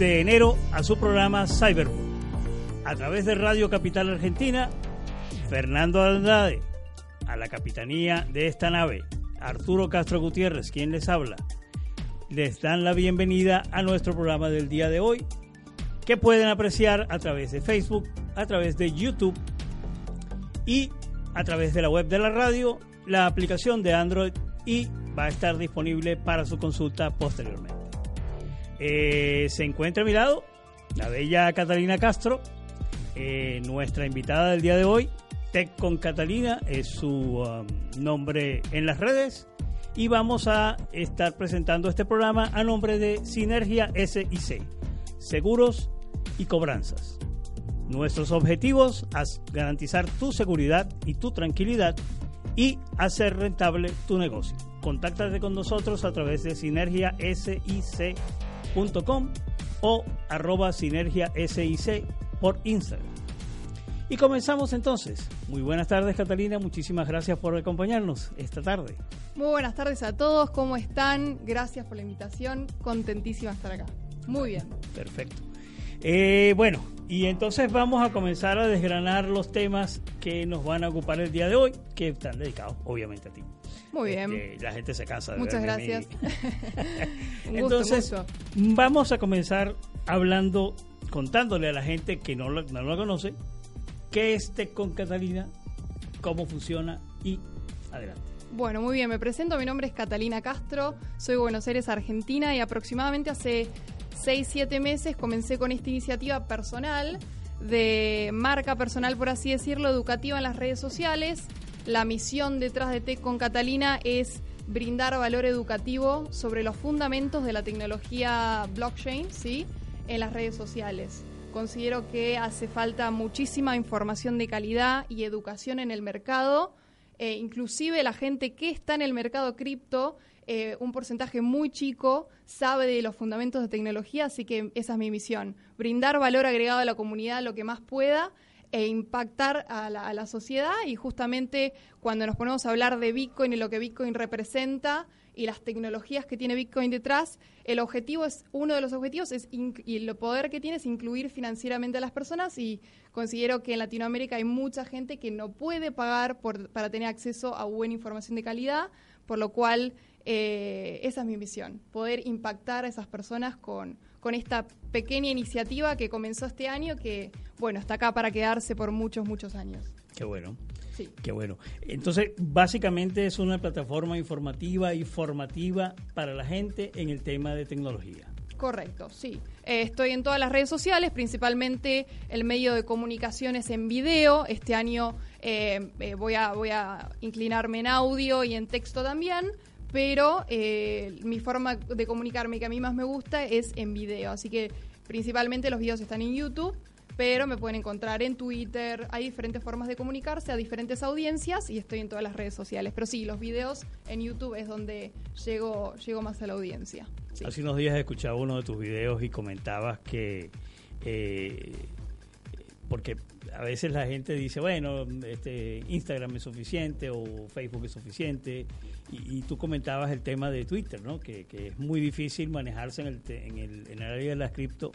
de enero, a su programa Cyberbook. A través de Radio Capital Argentina, Fernando Andrade, a la capitanía de esta nave, Arturo Castro Gutiérrez, quien les habla, les dan la bienvenida a nuestro programa del día de hoy, que pueden apreciar a través de Facebook, a través de YouTube y a través de la web de la radio, la aplicación de Android y va a estar disponible para su consulta posteriormente. Eh, se encuentra a mi lado la bella Catalina Castro, eh, nuestra invitada del día de hoy. Tech con Catalina es su um, nombre en las redes y vamos a estar presentando este programa a nombre de Sinergia SIC, Seguros y Cobranzas. Nuestros objetivos es garantizar tu seguridad y tu tranquilidad y hacer rentable tu negocio. Contáctate con nosotros a través de sinergiasic.com o arroba sinergiasic por Instagram. Y comenzamos entonces. Muy buenas tardes Catalina, muchísimas gracias por acompañarnos esta tarde. Muy buenas tardes a todos, ¿cómo están? Gracias por la invitación, contentísima de estar acá. Muy bien. Perfecto. Eh, bueno, y entonces vamos a comenzar a desgranar los temas que nos van a ocupar el día de hoy, que están dedicados obviamente a ti. Muy bien. Este, la gente se cansa de Muchas gracias. entonces, vamos a comenzar hablando, contándole a la gente que no lo, no lo conoce, qué es Tech con Catalina, cómo funciona y adelante. Bueno, muy bien, me presento, mi nombre es Catalina Castro, soy de Buenos Aires, Argentina y aproximadamente hace 6, 7 meses comencé con esta iniciativa personal de marca personal, por así decirlo, educativa en las redes sociales. La misión detrás de Tech con Catalina es brindar valor educativo sobre los fundamentos de la tecnología blockchain, ¿sí? En las redes sociales. Considero que hace falta muchísima información de calidad y educación en el mercado. Eh, inclusive la gente que está en el mercado cripto eh, un porcentaje muy chico sabe de los fundamentos de tecnología, así que esa es mi misión, brindar valor agregado a la comunidad lo que más pueda e impactar a la, a la sociedad. Y justamente cuando nos ponemos a hablar de Bitcoin y lo que Bitcoin representa, y las tecnologías que tiene Bitcoin detrás, el objetivo es, uno de los objetivos es, y el poder que tiene es incluir financieramente a las personas. Y considero que en Latinoamérica hay mucha gente que no puede pagar por, para tener acceso a buena información de calidad, por lo cual eh, esa es mi misión, poder impactar a esas personas con, con esta pequeña iniciativa que comenzó este año, que bueno, está acá para quedarse por muchos, muchos años. Qué bueno. Sí. Qué bueno. Entonces, básicamente es una plataforma informativa y formativa para la gente en el tema de tecnología. Correcto, sí. Eh, estoy en todas las redes sociales, principalmente el medio de comunicaciones en video. Este año eh, eh, voy, a, voy a inclinarme en audio y en texto también pero eh, mi forma de comunicarme que a mí más me gusta es en video. Así que principalmente los videos están en YouTube, pero me pueden encontrar en Twitter. Hay diferentes formas de comunicarse a diferentes audiencias y estoy en todas las redes sociales. Pero sí, los videos en YouTube es donde llego, llego más a la audiencia. Hace unos días escuchaba uno de tus videos y comentabas que... Eh, porque a veces la gente dice, bueno, este Instagram es suficiente o Facebook es suficiente, y, tú comentabas el tema de Twitter, ¿no? Que, es muy difícil manejarse en el, en el, en el área de las cripto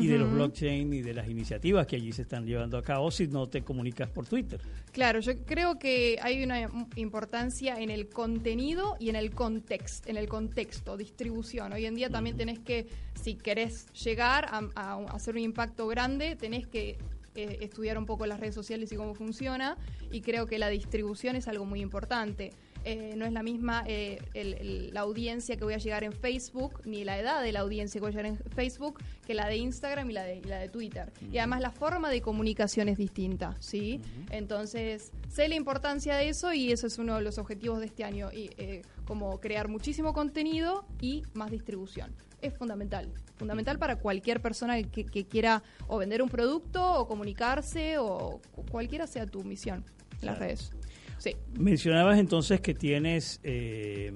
y de los blockchain y de las iniciativas que allí se están llevando a cabo si no te comunicas por Twitter. Claro, yo creo que hay una importancia en el contenido y en el contexto, en el contexto, distribución. Hoy en día también tenés que, si querés llegar a, a hacer un impacto grande, tenés que eh, estudiar un poco las redes sociales y cómo funciona y creo que la distribución es algo muy importante. Eh, no es la misma eh, la audiencia que voy a llegar en Facebook, ni la edad de la audiencia que voy a llegar en Facebook, que la de Instagram y la de, la de Twitter. Y además la forma de comunicación es distinta, ¿sí? Entonces, sé la importancia de eso y eso es uno de los objetivos de este año, y, como crear muchísimo contenido y más distribución. Es fundamental, fundamental para cualquier persona que, quiera o vender un producto o comunicarse o cualquiera sea tu misión en las redes. Sí. Mencionabas entonces que tienes eh,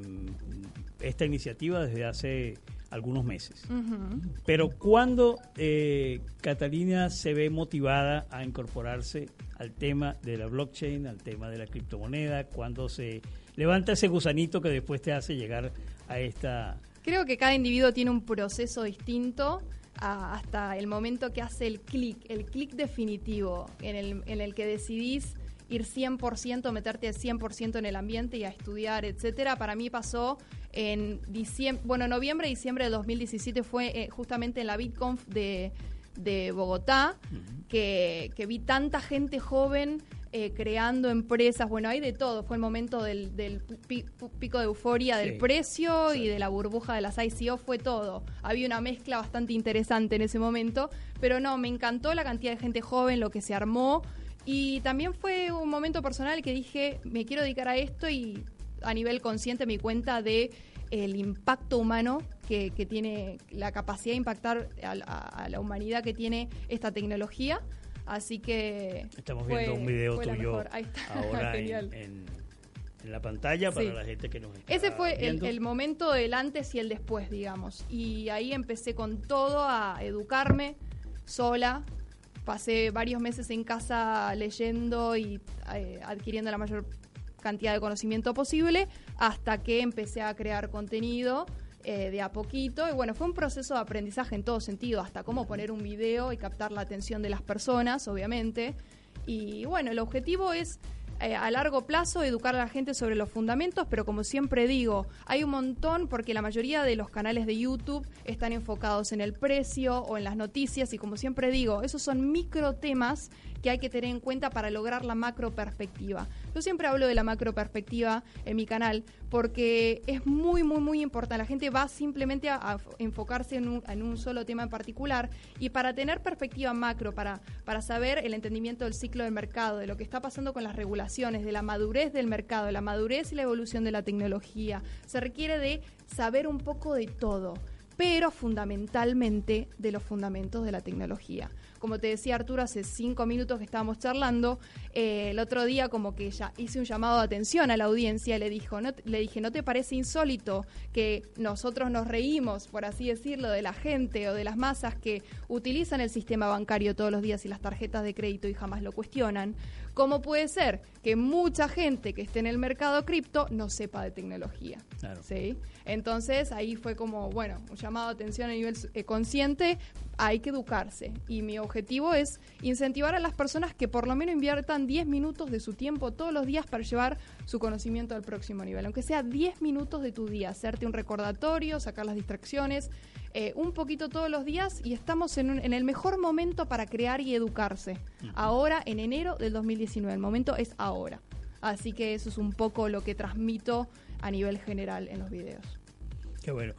esta iniciativa desde hace algunos meses. Pero ¿cuándo eh, Catalina se ve motivada a incorporarse al tema de la blockchain, al tema de la criptomoneda? ¿Cuándo se levanta ese gusanito que después te hace llegar a esta... Creo que cada individuo tiene un proceso distinto hasta el momento que hace el clic, el clic definitivo en el, en el que decidís ir 100%, meterte 100% en el ambiente y a estudiar, etcétera. Para mí pasó en diciembre, bueno, noviembre, diciembre de 2017 fue eh, justamente en la BitConf de, de Bogotá, que, que, vi tanta gente joven eh, creando empresas, bueno, hay de todo, fue el momento del, del pico de euforia del precio y de la burbuja de las ICO, fue todo. Había una mezcla bastante interesante en ese momento, pero no, me encantó la cantidad de gente joven, lo que se armó. Y también fue un momento personal que dije, me quiero dedicar a esto y a nivel consciente me cuenta de el impacto humano que, tiene, la capacidad de impactar a, la humanidad que tiene esta tecnología. Así que... Estamos viendo un video tuyo ahora en, la pantalla para la gente que nos está Ese fue el, el, momento del antes y el después, digamos. Y ahí empecé con todo a educarme sola, pasé varios meses en casa leyendo y eh, adquiriendo la mayor cantidad de conocimiento posible hasta que empecé a crear contenido eh, de a poquito. Y bueno, fue un proceso de aprendizaje en todo sentido, hasta cómo poner un video y captar la atención de las personas, obviamente. Y bueno, el objetivo es eh, a largo plazo educar a la gente sobre los fundamentos, pero como siempre digo, hay un montón porque la mayoría de los canales de YouTube están enfocados en el precio o en las noticias y como siempre digo, esos son micro temas que hay que tener en cuenta para lograr la macro perspectiva. Yo siempre hablo de la macro perspectiva en mi canal porque es muy, muy, muy importante. La gente va simplemente a, enfocarse en un, solo tema en particular y para tener perspectiva macro, para, para saber el entendimiento del ciclo del mercado, de lo que está pasando con las regulaciones, de la madurez del mercado, de la madurez y la evolución de la tecnología, se requiere de saber un poco de todo pero fundamentalmente de los fundamentos de la tecnología como te decía Arturo hace cinco minutos que estábamos charlando, eh, el otro día como que ya hice un llamado de atención a la audiencia, le, dijo, no, le dije, ¿no te parece insólito que nosotros nos reímos, por así decirlo, de la gente o de las masas que utilizan el sistema bancario todos los días y las tarjetas de crédito y jamás lo cuestionan? ¿Cómo puede ser que mucha gente que esté en el mercado cripto no sepa de tecnología? ¿sí? Entonces ahí fue como, bueno, un llamado de atención a nivel eh, consciente, hay que educarse. Y mi objetivo es incentivar a las personas que por lo menos inviertan 10 minutos de su tiempo todos los días para llevar su conocimiento al próximo nivel. Aunque sea 10 minutos de tu día, hacerte un recordatorio, sacar las distracciones, eh, un poquito todos los días y estamos en, en, el mejor momento para crear y educarse. Ahora, en enero del 2019, el momento es ahora. Así que eso es un poco lo que transmito a nivel general en los videos. Qué bueno.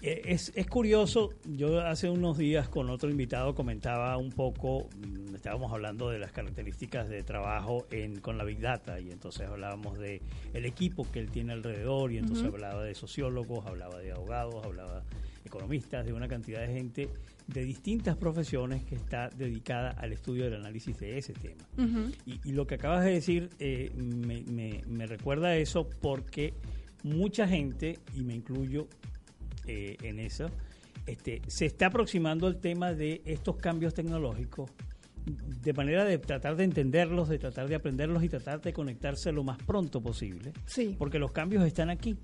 Eh, es, es, curioso, yo hace unos días con otro invitado comentaba un poco, mm, estábamos hablando de las características de trabajo en, con la Big Data y entonces hablábamos de el equipo que él tiene alrededor y entonces hablaba de sociólogos, hablaba de abogados, hablaba economistas, de una cantidad de gente de distintas profesiones que está dedicada al estudio del análisis de ese tema. y, lo que acabas de decir eh, me, me, me recuerda eso porque mucha gente, y me incluyo, eh, en eso. Este, se está aproximando el tema de estos cambios tecnológicos de manera de tratar de entenderlos, de tratar de aprenderlos y tratar de conectarse lo más pronto posible. Sí. Porque los cambios están aquí,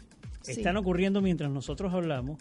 están ocurriendo mientras nosotros hablamos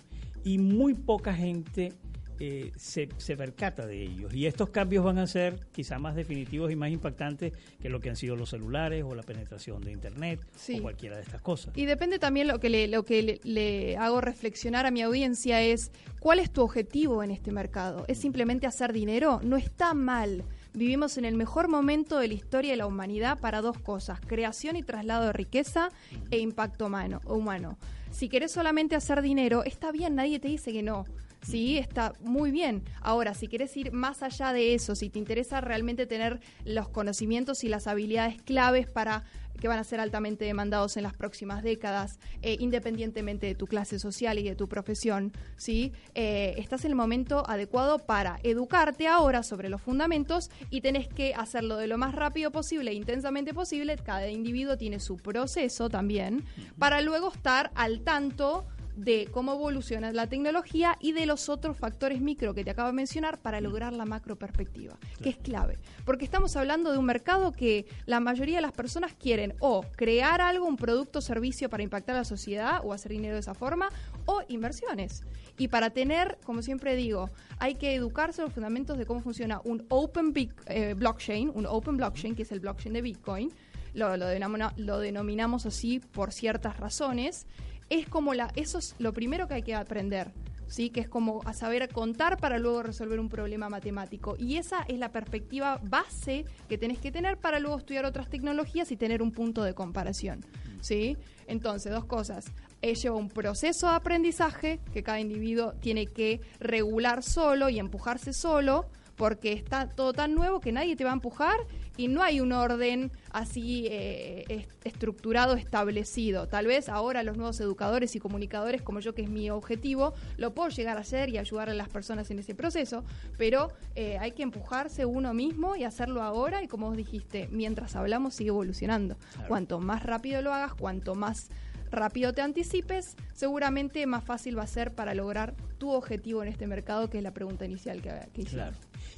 y muy poca gente eh, se, se, percata de ellos. Y estos cambios van a ser quizá más definitivos y más impactantes que lo que han sido los celulares o la penetración de Internet o cualquiera de estas cosas. Y depende también lo que, le, lo que le, hago reflexionar a mi audiencia es, ¿cuál es tu objetivo en este mercado? ¿Es simplemente hacer dinero? No está mal. Vivimos en el mejor momento de la historia de la humanidad para dos cosas, creación y traslado de riqueza e impacto humano. humano. Si querés solamente hacer dinero, está bien, nadie te dice que no ¿sí? Está muy bien. Ahora, si quieres ir más allá de eso, si te interesa realmente tener los conocimientos y las habilidades claves para que van a ser altamente demandados en las próximas décadas, eh, independientemente de tu clase social y de tu profesión, ¿sí? Eh, estás en el momento adecuado para educarte ahora sobre los fundamentos y tenés que hacerlo de lo más rápido posible e intensamente posible. Cada individuo tiene su proceso también, para luego estar al tanto de cómo evoluciona la tecnología y de los otros factores micro que te acabo de mencionar para lograr la macro perspectiva, que es clave. Porque estamos hablando de un mercado que la mayoría de las personas quieren o crear algo, un producto o servicio para impactar a la sociedad o hacer dinero de esa forma, o inversiones. Y para tener, como siempre digo, hay que educarse los fundamentos de cómo funciona un open eh, blockchain, un open blockchain, que es el blockchain de Bitcoin, lo, lo, denominamos así por ciertas razones, es como la, eso es lo primero que hay que aprender. ¿sí? que es como a saber contar para luego resolver un problema matemático. Y esa es la perspectiva base que tenés que tener para luego estudiar otras tecnologías y tener un punto de comparación. ¿sí? Entonces, dos cosas. Lleva un proceso de aprendizaje que cada individuo tiene que regular solo y empujarse solo porque está todo tan nuevo que nadie te va a empujar y no hay un orden así eh, estructurado, establecido. Tal vez ahora los nuevos educadores y comunicadores, como yo, que es mi objetivo, lo puedo llegar a hacer y ayudar a las personas en ese proceso, pero eh, hay que empujarse uno mismo y hacerlo ahora y como vos dijiste, mientras hablamos sigue evolucionando. Cuanto más rápido lo hagas, cuanto más rápido te anticipes, seguramente más fácil va a ser para lograr tu objetivo en este mercado, que es la pregunta inicial que, que Claro.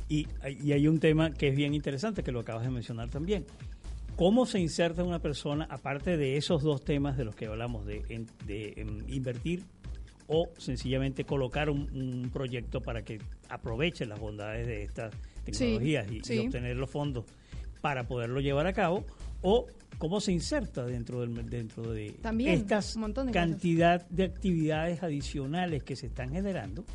Y, hay un tema que es bien interesante, que lo acabas de mencionar también. ¿Cómo se inserta una persona, aparte de esos dos temas de los que hablamos, de, em, invertir o sencillamente colocar un, proyecto para que aproveche las bondades de estas tecnologías y, obtener los fondos para poderlo llevar a cabo? ¿O cómo se inserta dentro, del, dentro de estas cantidad de actividades adicionales que se están generando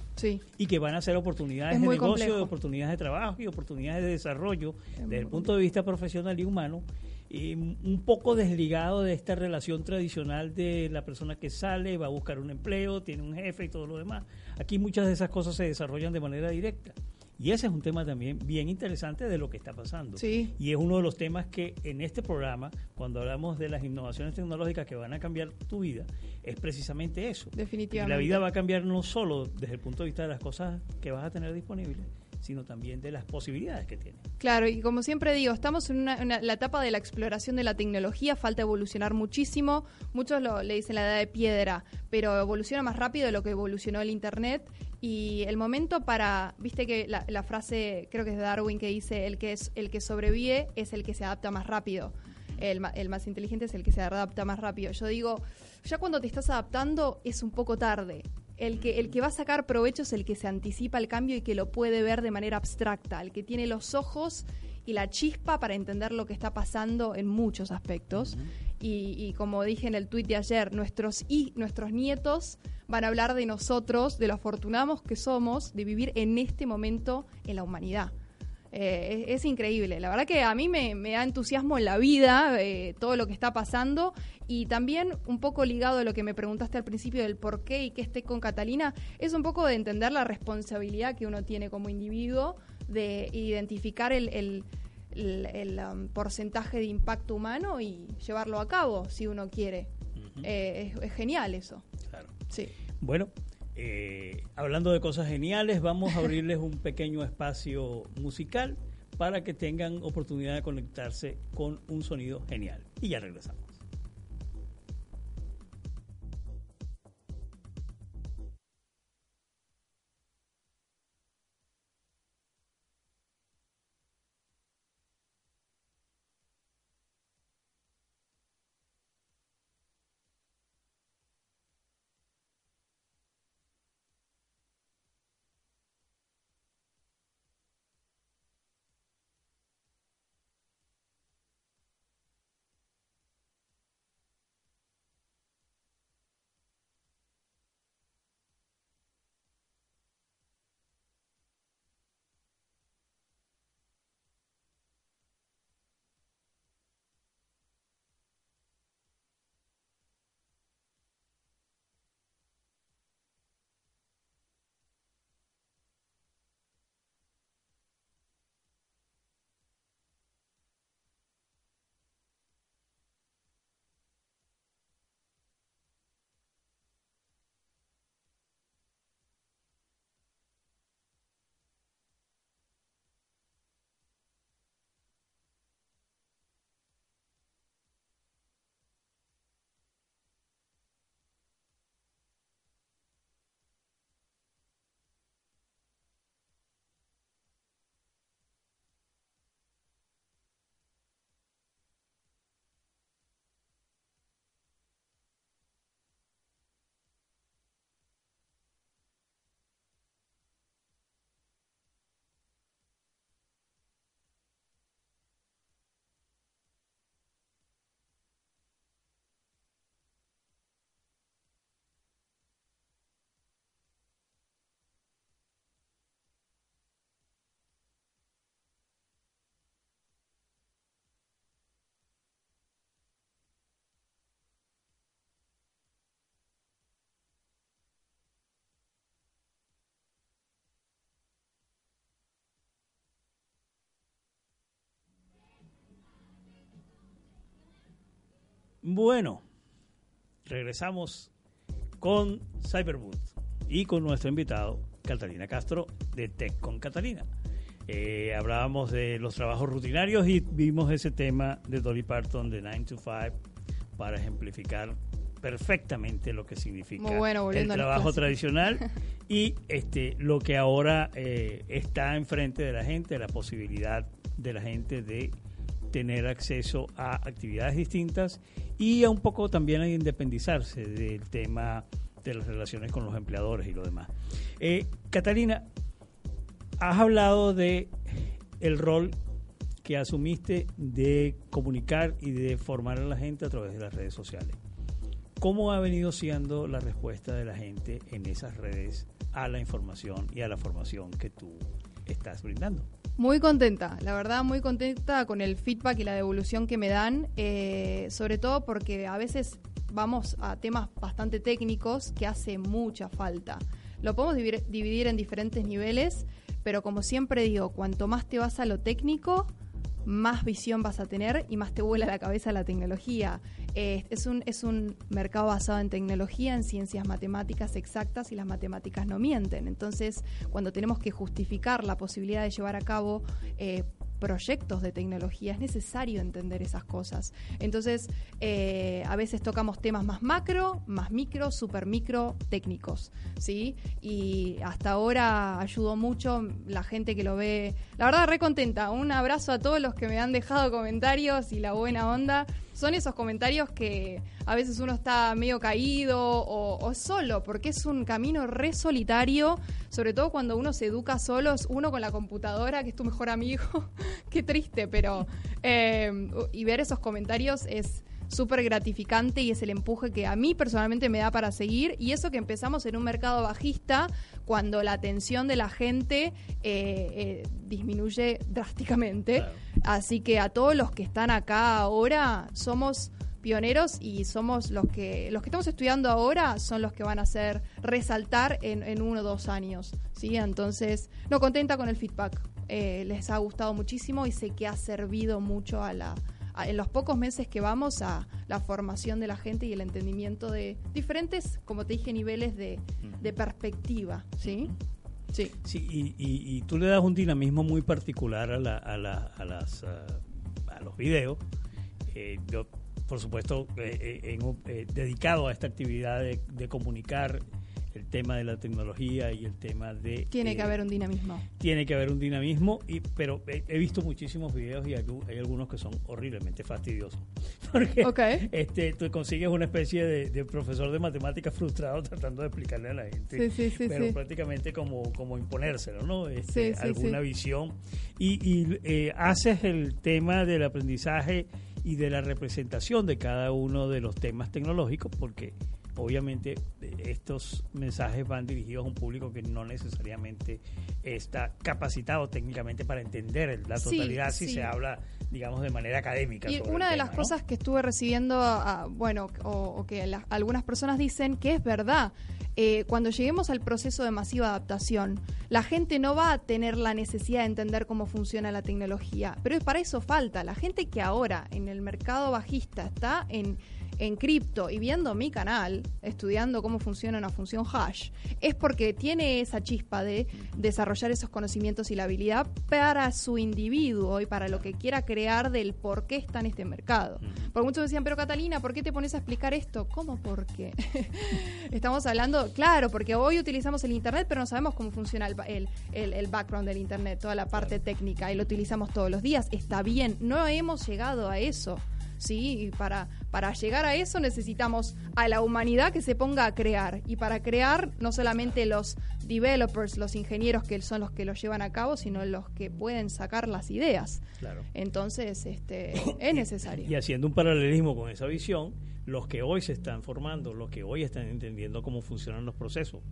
y que van a ser oportunidades de negocio, oportunidades de trabajo y oportunidades de desarrollo desde el punto de vista profesional y humano y un poco desligado de esta relación tradicional de la persona que sale, va a buscar un empleo, tiene un jefe y todo lo demás. Aquí muchas de esas cosas se desarrollan de manera directa. Y ese es un tema también bien interesante de lo que está pasando. Y es uno de los temas que en este programa, cuando hablamos de las innovaciones tecnológicas que van a cambiar tu vida, es precisamente eso. Definitivamente. la vida va a cambiar no solo desde el punto de vista de las cosas que vas a tener disponibles, sino también de las posibilidades que tiene. Claro, y como siempre digo, estamos en, la etapa de la exploración de la tecnología, falta evolucionar muchísimo, muchos lo, le dicen la edad de piedra, pero evoluciona más rápido de lo que evolucionó el Internet y el momento para, viste que la, frase, creo que es de Darwin, que dice, el que, es, el que sobrevive es el que se adapta más rápido. El, el, más inteligente es el que se adapta más rápido. Yo digo, ya cuando te estás adaptando es un poco tarde el que, el que va a sacar provecho es el que se anticipa al cambio y que lo puede ver de manera abstracta, el que tiene los ojos y la chispa para entender lo que está pasando en muchos aspectos. y, como dije en el tuit de ayer, nuestros, y, nuestros nietos van a hablar de nosotros, de lo afortunados que somos de vivir en este momento en la humanidad. Eh, es, increíble. La verdad que a mí me, da entusiasmo en la vida eh, todo lo que está pasando y también un poco ligado a lo que me preguntaste al principio del por qué y qué esté con Catalina, es un poco de entender la responsabilidad que uno tiene como individuo de identificar el, um, porcentaje de impacto humano y llevarlo a cabo si uno quiere. Eh, es, es, genial eso. Sí. Bueno, eh, hablando de cosas geniales, vamos a abrirles un pequeño espacio musical para que tengan oportunidad de conectarse con un sonido genial. Y ya regresamos. Bueno, regresamos con Cyberboot y con nuestro invitado, Catalina Castro, de Tech con Catalina. Eh, hablábamos de los trabajos rutinarios y vimos ese tema de Dolly Parton de 9 to 5 para ejemplificar perfectamente lo que significa el trabajo tradicional y este lo que ahora eh, está enfrente de la gente, la posibilidad de la gente de tener acceso a actividades distintas y a un poco también a independizarse del tema de las relaciones con los empleadores y lo demás. Eh, Catalina, has hablado de el rol que asumiste de comunicar y de formar a la gente a través de las redes sociales. ¿Cómo ha venido siendo la respuesta de la gente en esas redes a la información y a la formación que tú estás brindando? Muy contenta, la verdad muy contenta con el feedback y la devolución que me dan, eh, sobre todo porque a veces vamos a temas bastante técnicos que hace mucha falta. Lo podemos dividir en diferentes niveles, pero como siempre digo, cuanto más te vas a lo técnico, más visión vas a tener y más te vuela la cabeza la tecnología. Eh, es, un, es un mercado basado en tecnología, en ciencias matemáticas exactas y las matemáticas no mienten. Entonces, cuando tenemos que justificar la posibilidad de llevar a cabo eh, proyectos de tecnología, es necesario entender esas cosas. Entonces, eh, a veces tocamos temas más macro, más micro, super micro, técnicos, ¿sí? Y hasta ahora ayudó mucho la gente que lo ve, la verdad, re contenta. Un abrazo a todos los que me han dejado comentarios y la buena onda son esos comentarios que a veces uno está medio caído o, solo, porque es un camino re solitario, sobre todo cuando uno se educa solo, uno con la computadora, que es tu mejor amigo, qué triste, pero... Eh, y ver esos comentarios es súper gratificante y es el empuje que a mí personalmente me da para seguir. Y eso que empezamos en un mercado bajista, cuando la atención de la gente eh, eh, disminuye drásticamente. Así que a todos los que están acá ahora, somos pioneros y somos los que los que estamos estudiando ahora son los que van a hacer resaltar en, uno o dos años sí entonces no contenta con el feedback eh, les ha gustado muchísimo y sé que ha servido mucho a la en los pocos meses que vamos a la formación de la gente y el entendimiento de diferentes, como te dije, niveles de, perspectiva, ¿sí? Sí. sí y, tú le das un dinamismo muy particular a, la, a, la, a, las, a los videos. Eh, yo, por supuesto, eh, eh, dedicado a esta actividad de, de comunicar el tema de la tecnología y el tema de... Tiene que eh, haber un dinamismo. Tiene que haber un dinamismo, y, pero he, visto muchísimos videos y hay, algunos que son horriblemente fastidiosos. Porque este, tú consigues una especie de, profesor de matemáticas frustrado tratando de explicarle a la gente, sí, sí, sí, pero prácticamente como, como imponérselo, ¿no? Este, alguna visión. Y, y eh, haces el tema del aprendizaje y de la representación de cada uno de los temas tecnológicos porque obviamente estos mensajes van dirigidos a un público que no necesariamente está capacitado técnicamente para entender la totalidad si se habla, digamos, de manera académica. Y una de las cosas que estuve recibiendo, bueno, o, que algunas personas dicen que es verdad. Eh, cuando lleguemos al proceso de masiva adaptación, la gente no va a tener la necesidad de entender cómo funciona la tecnología, pero para eso falta. La gente que ahora en el mercado bajista está en en cripto y viendo mi canal, estudiando cómo funciona una función hash, es porque tiene esa chispa de desarrollar esos conocimientos y la habilidad para su individuo y para lo que quiera crear del por qué está en este mercado. Porque muchos decían, pero Catalina, ¿por qué te pones a explicar esto? ¿Cómo por qué? Estamos hablando, claro, porque hoy utilizamos el Internet, pero no sabemos cómo funciona el, el background del Internet, toda la parte técnica, y lo utilizamos todos los días. Está bien, no hemos llegado a eso. ¿sí? Y para, para llegar a eso necesitamos a la humanidad que se ponga a crear. Y para crear, no solamente los developers, los ingenieros que son los que lo llevan a cabo, sino los que pueden sacar las ideas. Claro. Entonces, este, es necesario. Y haciendo un paralelismo con esa visión, los que hoy se están formando, los que hoy están entendiendo cómo funcionan los procesos,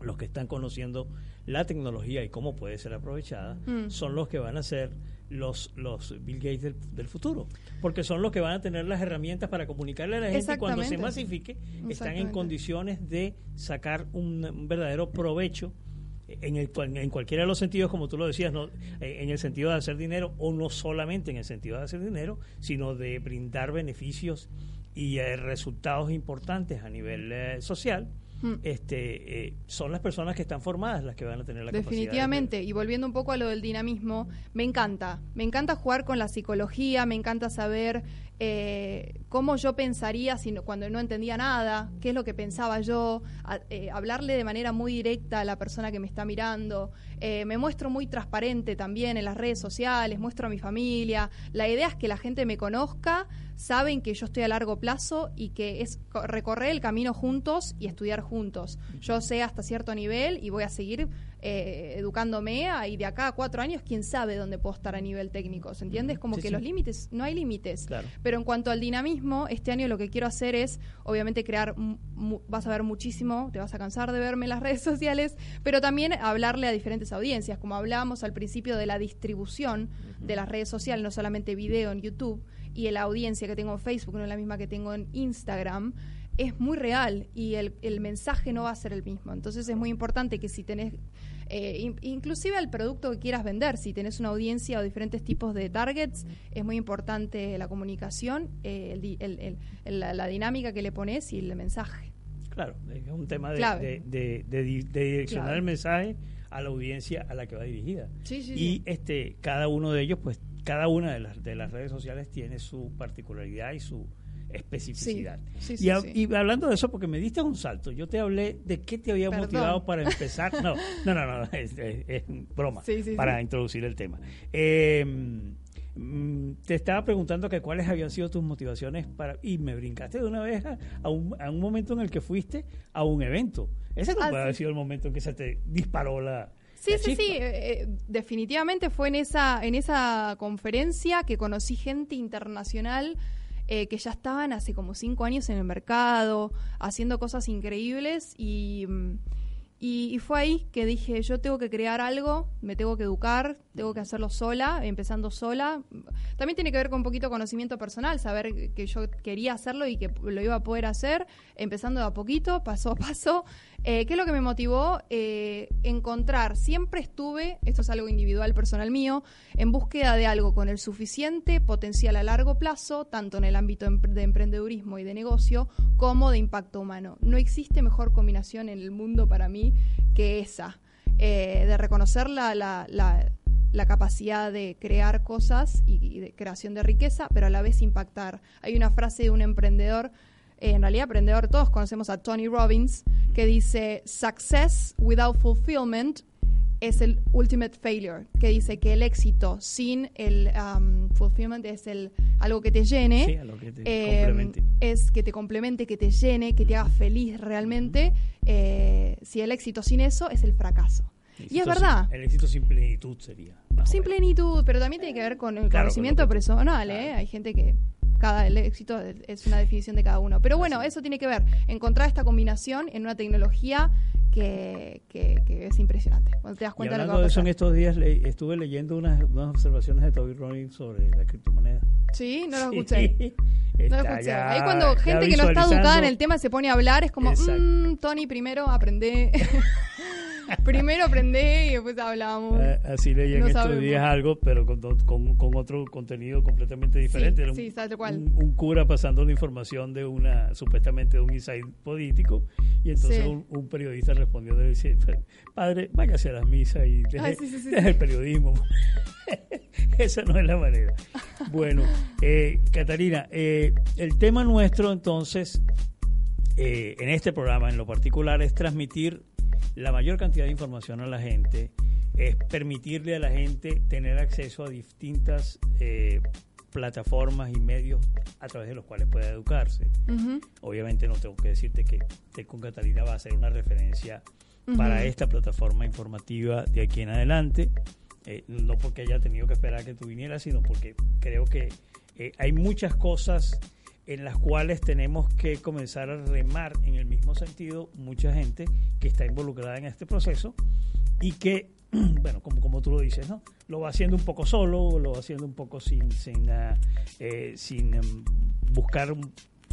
los que están conociendo la tecnología y cómo puede ser aprovechada, mm. son los que van a ser los, los Bill Gates del, futuro, porque son los que van a tener las herramientas para comunicarle a la gente cuando se masifique, están en condiciones de sacar un, verdadero provecho en, el, en cualquiera de los sentidos, como tú lo decías, no, eh, en el sentido de hacer dinero o no solamente en el sentido de hacer dinero, sino de brindar beneficios y eh, resultados importantes a nivel eh, social, Mm. este, eh, son las personas que están formadas las que van a tener la Definitivamente, y volviendo un poco a lo del dinamismo, me encanta, me encanta jugar con la psicología, me encanta saber eh, cómo yo pensaría si cuando no entendía nada, qué es lo que pensaba yo, eh, hablarle de manera muy directa a la persona que me está mirando. Eh, me muestro muy transparente también en las redes sociales, muestro a mi familia. La idea es que la gente me conozca, saben que yo estoy a largo plazo y que es recorrer el camino juntos y estudiar juntos. Yo sé hasta cierto nivel y voy a seguir eh, educándome y de acá a cuatro años, quién sabe dónde puedo estar a nivel técnico, ¿se entiende? como que los límites, no hay límites. Pero en cuanto al dinamismo, este año lo que quiero hacer es, obviamente, crear, vas a ver muchísimo, te vas a cansar de verme en las redes sociales, pero también hablarle a diferentes audiencias, como hablábamos al principio de la distribución de las redes sociales, no solamente video en YouTube, y la audiencia que tengo en Facebook no es la misma que tengo en Instagram es muy real y el, el, mensaje no va a ser el mismo. Entonces es muy importante que si tenés, eh, inclusive el producto que quieras vender, si tenés una audiencia o diferentes tipos de targets, es muy importante la comunicación, eh, el, la, dinámica que le pones y el mensaje. Claro, es un tema de, de, de, direccionar el mensaje a la audiencia a la que va dirigida. y este cada uno de ellos, pues cada una de las, de las redes sociales tiene su particularidad y su especificidad. y, hablando de eso, porque me diste un salto, yo te hablé de qué te había motivado para empezar. No, no, no, no, es, broma para introducir el tema. Em, mm, te estaba preguntando que cuáles habían sido tus motivaciones para y me brincaste de una vez a, un, a un, momento en el que fuiste a un evento. Ese no ah, puede haber sido el momento en que se te disparó la, Sí, sí, sí, eh, eh, definitivamente fue en esa, en esa conferencia que conocí gente internacional eh, que ya estaban hace como cinco años en el mercado, haciendo cosas increíbles y, y, fue ahí que dije, yo tengo que crear algo, me tengo que educar, tengo que hacerlo sola, empezando sola. También tiene que ver con un poquito conocimiento personal, saber que yo quería hacerlo y que lo iba a poder hacer, empezando de a poquito, paso a paso. Eh, ¿Qué es lo que me motivó? Eh, encontrar, siempre estuve, esto es algo individual, personal mío, en búsqueda de algo con el suficiente potencial a largo plazo, tanto en el ámbito de emprendedurismo y de negocio, como de impacto humano. No existe mejor combinación en el mundo para mí que esa, eh, de reconocer la, la, la, capacidad de crear cosas y de creación de riqueza, pero a la vez impactar. Hay una frase de un emprendedor eh, en realidad aprendedor, todos conocemos a Tony Robbins, que dice, success without fulfillment es el ultimate failure, que dice que el éxito sin el um, fulfillment es el algo que te llene, eh, es que te complemente, que te llene, que te haga feliz realmente. Eh, si el éxito sin eso es el fracaso. y es verdad. el éxito sin plenitud sería. Sin plenitud, pero también tiene que ver con el conocimiento personal. ¿eh? Hay gente que cada el éxito es una definición de cada uno. Pero bueno, eso tiene que ver, encontrar esta combinación en una tecnología que, que, es impresionante. Cuando te das cuenta y de lo que de eso en estos días estuve leyendo unas, unas, observaciones de Toby Robbins sobre la criptomoneda. Sí, no lo escuché. no lo escuché. Ahí cuando gente que no está educada en el tema se pone a hablar, es como, mmm, Tony, primero aprende. Primero aprendí y después hablábamos. Eh, así leí en estos días algo, pero con, con, otro contenido completamente diferente. Sí, un, cual. Un, cura pasando una información de una, supuestamente de un insight político, y entonces un, periodista respondió, de decir, padre, váyase a las misas y deje, el periodismo. Esa no es la manera. Bueno, eh, Catarina, eh, el tema nuestro entonces, en este programa en lo particular, es transmitir la mayor cantidad de información a la gente, es permitirle a la gente tener acceso a distintas eh, plataformas y medios a través de los cuales pueda educarse. Obviamente no tengo que decirte que Tec con Catalina va a ser una referencia para esta plataforma informativa de aquí en adelante. Eh, no porque haya tenido que esperar que tú vinieras, sino porque creo que eh, hay muchas cosas en las cuales tenemos que comenzar a remar en el mismo sentido mucha gente que está involucrada en este proceso y que, bueno, como, como tú lo dices, ¿no? Lo va haciendo un poco solo, lo va haciendo un poco sin, sin, ah, eh, sin em, buscar,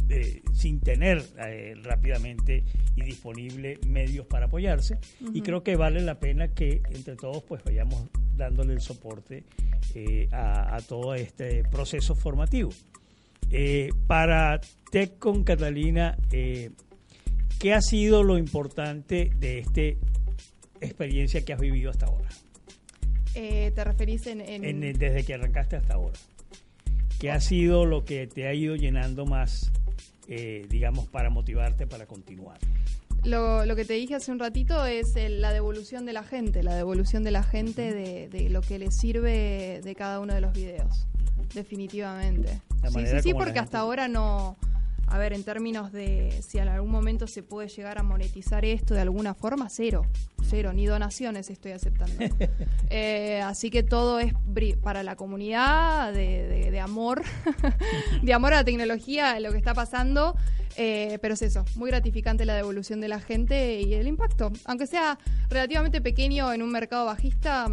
eh, sin tener eh, rápidamente y disponible medios para apoyarse. Y creo que vale la pena que entre todos pues vayamos dándole el soporte a todo este proceso formativo. Eh, para Tech con Catalina, eh, ¿qué ha sido lo importante de esta experiencia que has vivido hasta ahora? Eh, ¿Te referís en, Desde que arrancaste hasta ahora. ¿Qué ha sido lo que te ha ido llenando más, digamos, para motivarte para continuar? Lo, lo, que te dije hace un ratito es la devolución de la gente, la devolución de la gente de, de, lo que le sirve de cada uno de los videos. Definitivamente. Sí, sí, sí, porque hasta ahora no. A ver, en términos de si en algún momento se puede llegar a monetizar esto de alguna forma, cero. Cero, ni donaciones estoy aceptando. Eh, así que todo es para la comunidad, de, amor, de amor a la tecnología, lo que está pasando. Eh, pero es eso, muy gratificante la devolución de la gente y el impacto. Aunque sea relativamente pequeño en un mercado bajista,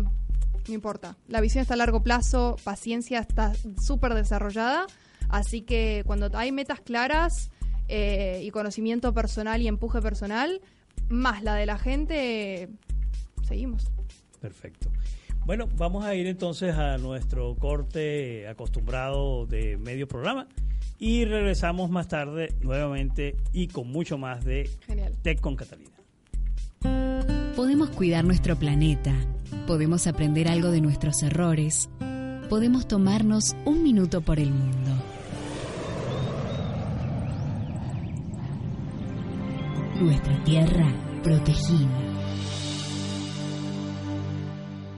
no importa. La visión está a largo plazo, paciencia está súper desarrollada, así que cuando hay metas claras eh, y conocimiento personal y empuje personal, más la de la gente, seguimos. Perfecto. Bueno, vamos a ir entonces a nuestro corte acostumbrado de medio programa y regresamos más tarde nuevamente y con mucho más de Genial. Tech con Catalina. Podemos cuidar nuestro planeta, podemos aprender algo de nuestros errores, podemos tomarnos un minuto por el mundo. Nuestra tierra protegida.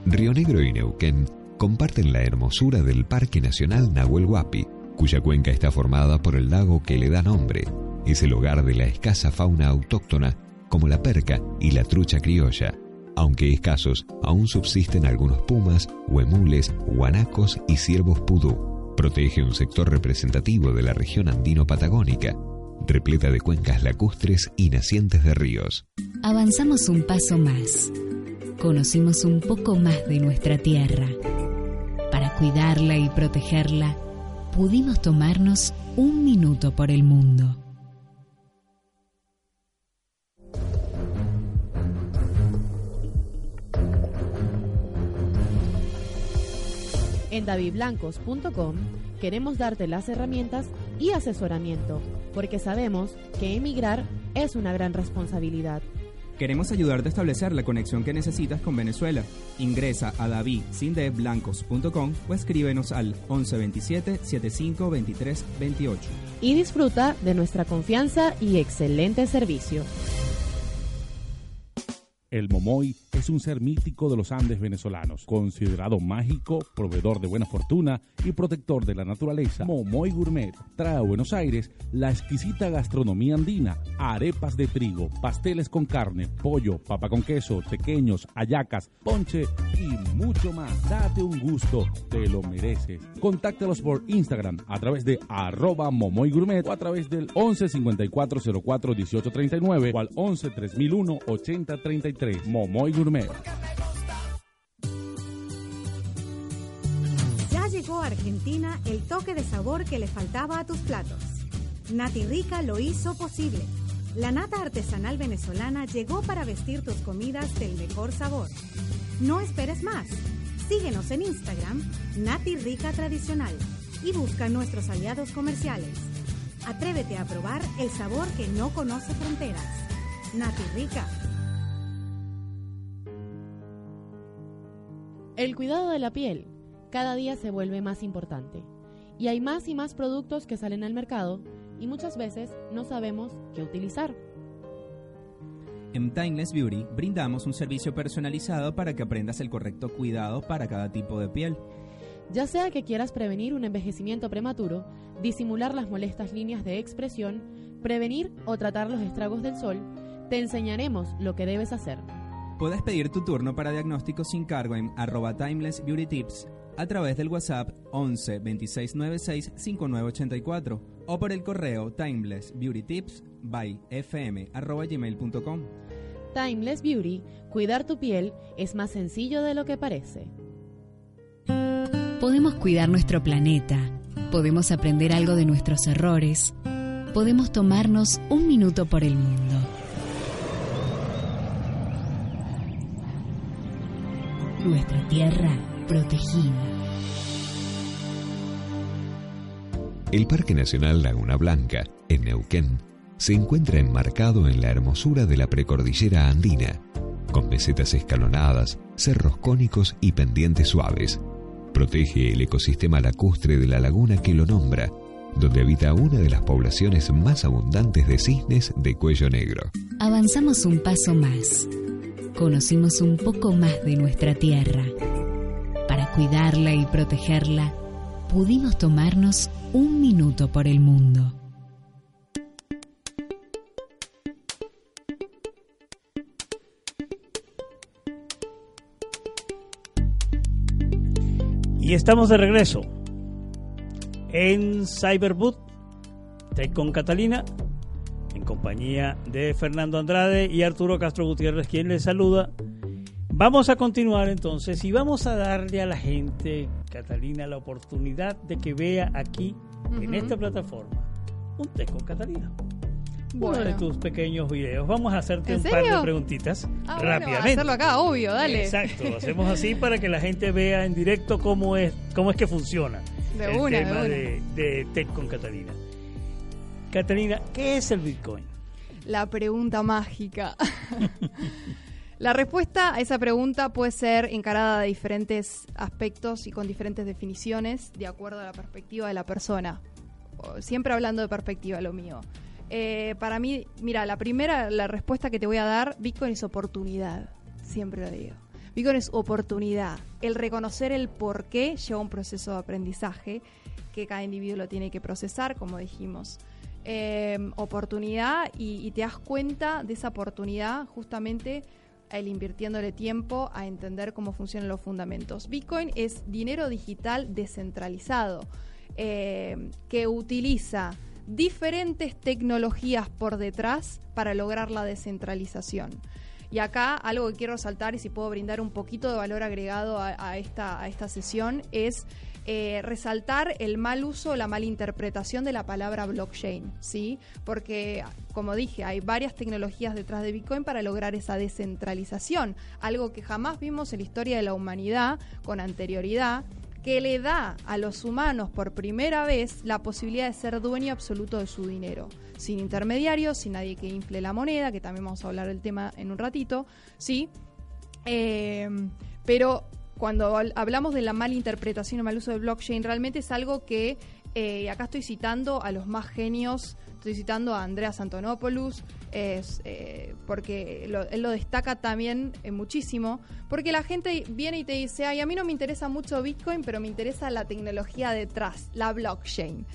Río Negro y Neuquén comparten la hermosura del Parque Nacional Nahuel Huapi, cuya cuenca está formada por el lago que le da nombre. Es el hogar de la escasa fauna autóctona como la perca y la trucha criolla. Aunque escasos, aún subsisten algunos pumas, huemules, guanacos y ciervos pudú. Protege un sector representativo de la región andino-patagónica, repleta de cuencas lacustres y nacientes de ríos. Avanzamos un paso más. Conocimos un poco más de nuestra tierra. Para cuidarla y protegerla, pudimos tomarnos un minuto por el mundo. En davidblancos.com queremos darte las herramientas y asesoramiento, porque sabemos que emigrar es una gran responsabilidad. Queremos ayudarte a establecer la conexión que necesitas con Venezuela. Ingresa a davidsindeblancos.com o escríbenos al 1127 75 23 28. Y disfruta de nuestra confianza y excelente servicio. El momoy es un ser mítico de los Andes venezolanos, considerado mágico, proveedor de buena fortuna y protector de la naturaleza. Momoy Gourmet trae a Buenos Aires la exquisita gastronomía andina, arepas de trigo, pasteles con carne, pollo, papa con queso, pequeños, ayacas, ponche y mucho más. Date un gusto, te lo mereces. Contáctalos por Instagram a través de arroba Momoy Gourmet o a través del 11 54 04 18 39 o al 11 3001 80 33. Momoy Gourmet ya llegó a Argentina el toque de sabor que le faltaba a tus platos. Nati Rica lo hizo posible. La nata artesanal venezolana llegó para vestir tus comidas del mejor sabor. No esperes más. Síguenos en Instagram, Nati Rica Tradicional, y busca nuestros aliados comerciales. Atrévete a probar el sabor que no conoce fronteras. Nati Rica El cuidado de la piel cada día se vuelve más importante y hay más y más productos que salen al mercado y muchas veces no sabemos qué utilizar. En Timeless Beauty brindamos un servicio personalizado para que aprendas el correcto cuidado para cada tipo de piel. Ya sea que quieras prevenir un envejecimiento prematuro, disimular las molestas líneas de expresión, prevenir o tratar los estragos del sol, te enseñaremos lo que debes hacer. Puedes pedir tu turno para diagnóstico sin cargo en arroba Timeless Beauty Tips a través del WhatsApp 11 26 96 5984 o por el correo Timeless Beauty Tips by fm arroba gmail.com. Timeless Beauty, cuidar tu piel es más sencillo de lo que parece. Podemos cuidar nuestro planeta, podemos aprender algo de nuestros errores, podemos tomarnos un minuto por el mundo. Nuestra tierra protegida. El Parque Nacional Laguna Blanca, en Neuquén, se encuentra enmarcado en la hermosura de la precordillera andina, con mesetas escalonadas, cerros cónicos y pendientes suaves. Protege el ecosistema lacustre de la laguna que lo nombra, donde habita una de las poblaciones más abundantes de cisnes de cuello negro. Avanzamos un paso más. Conocimos un poco más de nuestra tierra. Para cuidarla y protegerla, pudimos tomarnos un minuto por el mundo. Y estamos de regreso en Cyberboot, Tech con Catalina, en compañía de Fernando Andrade y Arturo Castro Gutiérrez, quien les saluda. Vamos a continuar entonces y vamos a darle a la gente, Catalina, la oportunidad de que vea aquí, en esta plataforma, un Tech con Catalina. Uno de tus pequeños videos. Vamos a hacerte ¿En un par de preguntitas Ah, bueno, rápidamente. hacerlo acá, obvio, dale. Exacto, lo hacemos así para que la gente vea en directo cómo es, cómo es que funciona De el una, de tema una. de, de Tech con Catalina. Catalina, ¿qué es el Bitcoin? La pregunta mágica. La respuesta a esa pregunta puede ser encarada de diferentes aspectos y con diferentes definiciones de acuerdo a la perspectiva de la persona. Siempre hablando de perspectiva, lo mío. Eh, para mí, mira, la primera, la respuesta que te voy a dar, Bitcoin es oportunidad. Siempre lo digo. Bitcoin es oportunidad. El reconocer el por qué lleva un proceso de aprendizaje que cada individuo lo tiene que procesar, como dijimos. Eh, oportunidad y, te das cuenta de esa oportunidad justamente el invirtiéndole tiempo a entender cómo funcionan los fundamentos. Bitcoin es dinero digital descentralizado eh, que utiliza diferentes tecnologías por detrás para lograr la descentralización. Y acá algo que quiero resaltar y si puedo brindar un poquito de valor agregado a esta, a esta sesión es eh, resaltar el mal uso, la mala interpretación de la palabra blockchain, ¿sí? Porque, como dije, hay varias tecnologías detrás de Bitcoin para lograr esa descentralización, algo que jamás vimos en la historia de la humanidad con anterioridad, que le da a los humanos por primera vez la posibilidad de ser dueño absoluto de su dinero, sin intermediarios, sin nadie que infle la moneda, que también vamos a hablar del tema en un ratito, ¿sí? Eh, pero cuando habl- hablamos de la mala interpretación o mal uso del blockchain, realmente es algo que, eh, acá estoy citando a los más genios, estoy citando a Andreas Antonopoulos, eh, porque él lo destaca también eh, muchísimo, porque la gente viene y te dice, ay, a mí no me interesa mucho Bitcoin, pero me interesa la tecnología detrás, la blockchain.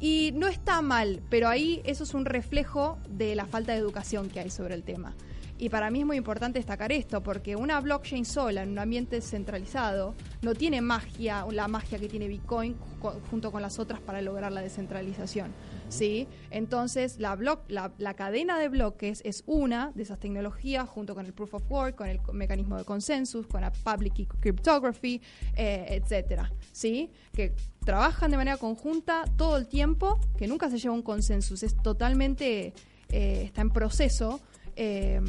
Y no está mal, pero ahí eso es un reflejo de la falta de educación que hay sobre el tema. Y para mí es muy importante destacar esto, porque una blockchain sola en un ambiente centralizado no tiene magia, la magia que tiene Bitcoin co- junto con las otras para lograr la descentralización. ¿sí? Entonces, la, block, la, la cadena de bloques es una de esas tecnologías junto con el proof of work, con el mecanismo de consensus, con la public cryptography, eh, etcétera, ¿sí? Que trabajan de manera conjunta todo el tiempo, que nunca se lleva un consensus, es totalmente, eh, está en proceso eh,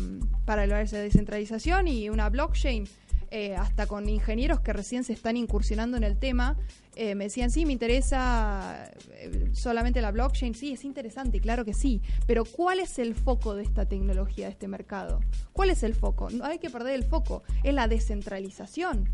para lograr esa descentralización y una blockchain, eh, hasta con ingenieros que recién se están incursionando en el tema, eh, me decían, sí, me interesa eh, solamente la blockchain, sí, es interesante, claro que sí, pero ¿cuál es el foco de esta tecnología, de este mercado? ¿Cuál es el foco? No hay que perder el foco, es la descentralización.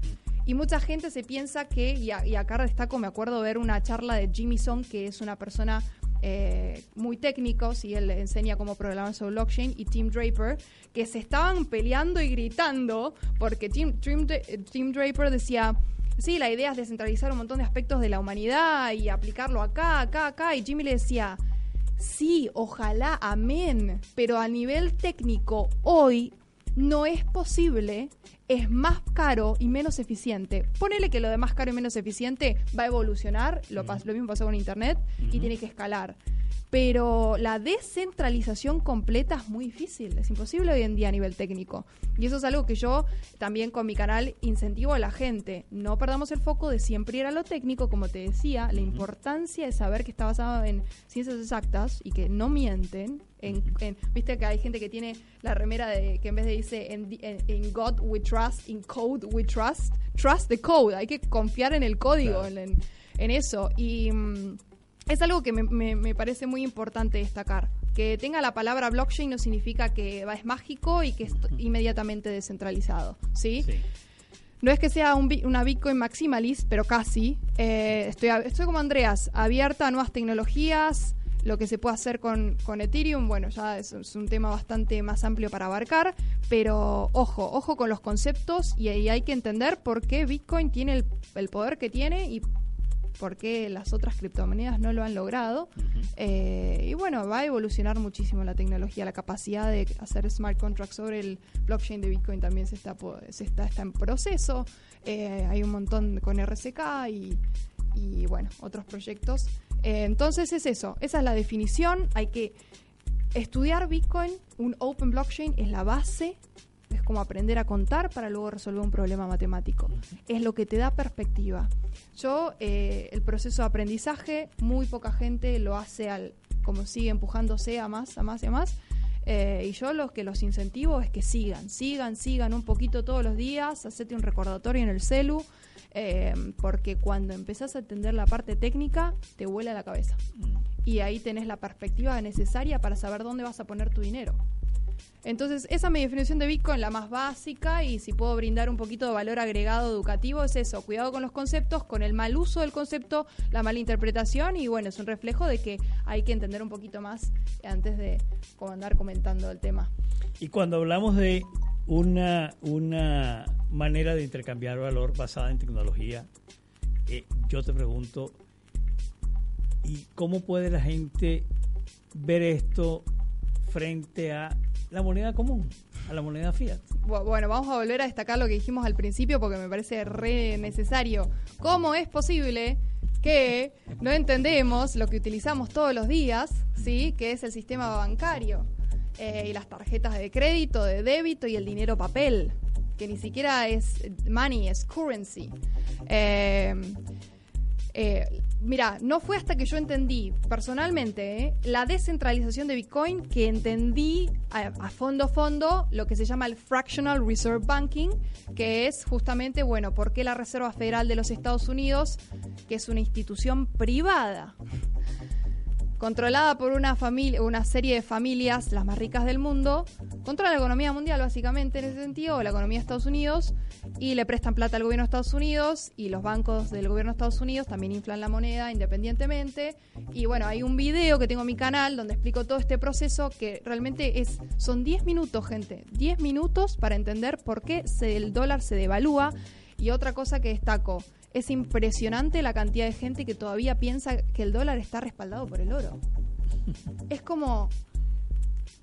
Y mucha gente se piensa que, y, y acá destaco, me acuerdo ver una charla de Jimmy Song, que es una persona eh, muy técnico, si él enseña cómo programar sobre blockchain, y Tim Draper, que se estaban peleando y gritando, porque Tim, Tim, Tim Draper decía, sí, la idea es descentralizar un montón de aspectos de la humanidad y aplicarlo acá, acá, acá, y Jimmy le decía, sí, ojalá, amén, pero a nivel técnico, hoy no es posible, es más caro y menos eficiente. Ponele que lo de más caro y menos eficiente va a evolucionar, lo, pas- lo mismo pasó con Internet, y tiene que escalar. Pero la descentralización completa es muy difícil, es imposible hoy en día a nivel técnico. Y eso es algo que yo también con mi canal incentivo a la gente. No perdamos el foco de siempre ir a lo técnico, como te decía, la importancia de saber que está basado en ciencias exactas y que no mienten. En, en- Viste que hay gente que tiene la remera de que en vez de dice en, en- God we trust, in code we trust, trust the code. Hay que confiar en el código, en, en- en eso. Y. mm, es algo que me, me- me parece muy importante destacar. Que tenga la palabra blockchain no significa que va, es mágico y que es inmediatamente descentralizado, ¿sí? Sí. No es que sea un una Bitcoin maximalist, pero casi. Eh, estoy, estoy como Andreas, abierta a nuevas tecnologías, lo que se puede hacer con, con Ethereum, bueno, ya es, es un tema bastante más amplio para abarcar, pero ojo, ojo con los conceptos y ahí hay que entender por qué Bitcoin tiene el, el poder que tiene y por qué las otras criptomonedas no lo han logrado. Eh, y bueno, va a evolucionar muchísimo la tecnología, la capacidad de hacer smart contracts sobre el blockchain de Bitcoin también se está, se está, está en proceso. Eh, hay un montón con RSK y, y bueno, otros proyectos. Eh, entonces es eso, esa es la definición. Hay que estudiar Bitcoin, un open blockchain es la base. Es como aprender a contar para luego resolver un problema matemático. Es lo que te da perspectiva. Yo, eh, el proceso de aprendizaje, muy poca gente lo hace al, como sigue empujándose a más, a más y a más. Eh, y yo los que los incentivo es que sigan, sigan, sigan un poquito todos los días, hacete un recordatorio en el celu, eh, porque cuando empezás a entender la parte técnica, te vuela la cabeza. Y ahí tenés la perspectiva necesaria para saber dónde vas a poner tu dinero. Entonces, esa es mi definición de Bitcoin, la más básica, y si puedo brindar un poquito de valor agregado educativo, es eso, cuidado con los conceptos, con el mal uso del concepto, la mala interpretación, y bueno, es un reflejo de que hay que entender un poquito más antes de andar comentando el tema. Y cuando hablamos de una, una manera de intercambiar valor basada en tecnología, eh, yo te pregunto, ¿y cómo puede la gente ver esto frente a la moneda común, a la moneda fiat? Bu- Bueno, vamos a volver a destacar lo que dijimos al principio porque me parece re necesario. ¿Cómo es posible que no entendemos lo que utilizamos todos los días, ¿sí? que es el sistema bancario eh, y las tarjetas de crédito, de débito y el dinero papel, que ni siquiera es money, es currency? Eh, eh, mira, no fue hasta que yo entendí personalmente eh, la descentralización de Bitcoin que entendí a, a fondo fondo lo que se llama el fractional reserve banking, que es justamente, bueno, por qué la Reserva Federal de los Estados Unidos, que es una institución privada, controlada por una familia, una serie de familias, las más ricas del mundo, controla la economía mundial básicamente en ese sentido, o la economía de Estados Unidos, y le prestan plata al gobierno de Estados Unidos, y los bancos del gobierno de Estados Unidos también inflan la moneda independientemente. Y bueno, hay un video que tengo en mi canal donde explico todo este proceso que realmente es, son 10 minutos, gente, 10 minutos para entender por qué el dólar se devalúa. Y otra cosa que destaco, es impresionante la cantidad de gente que todavía piensa que el dólar está respaldado por el oro. Es como,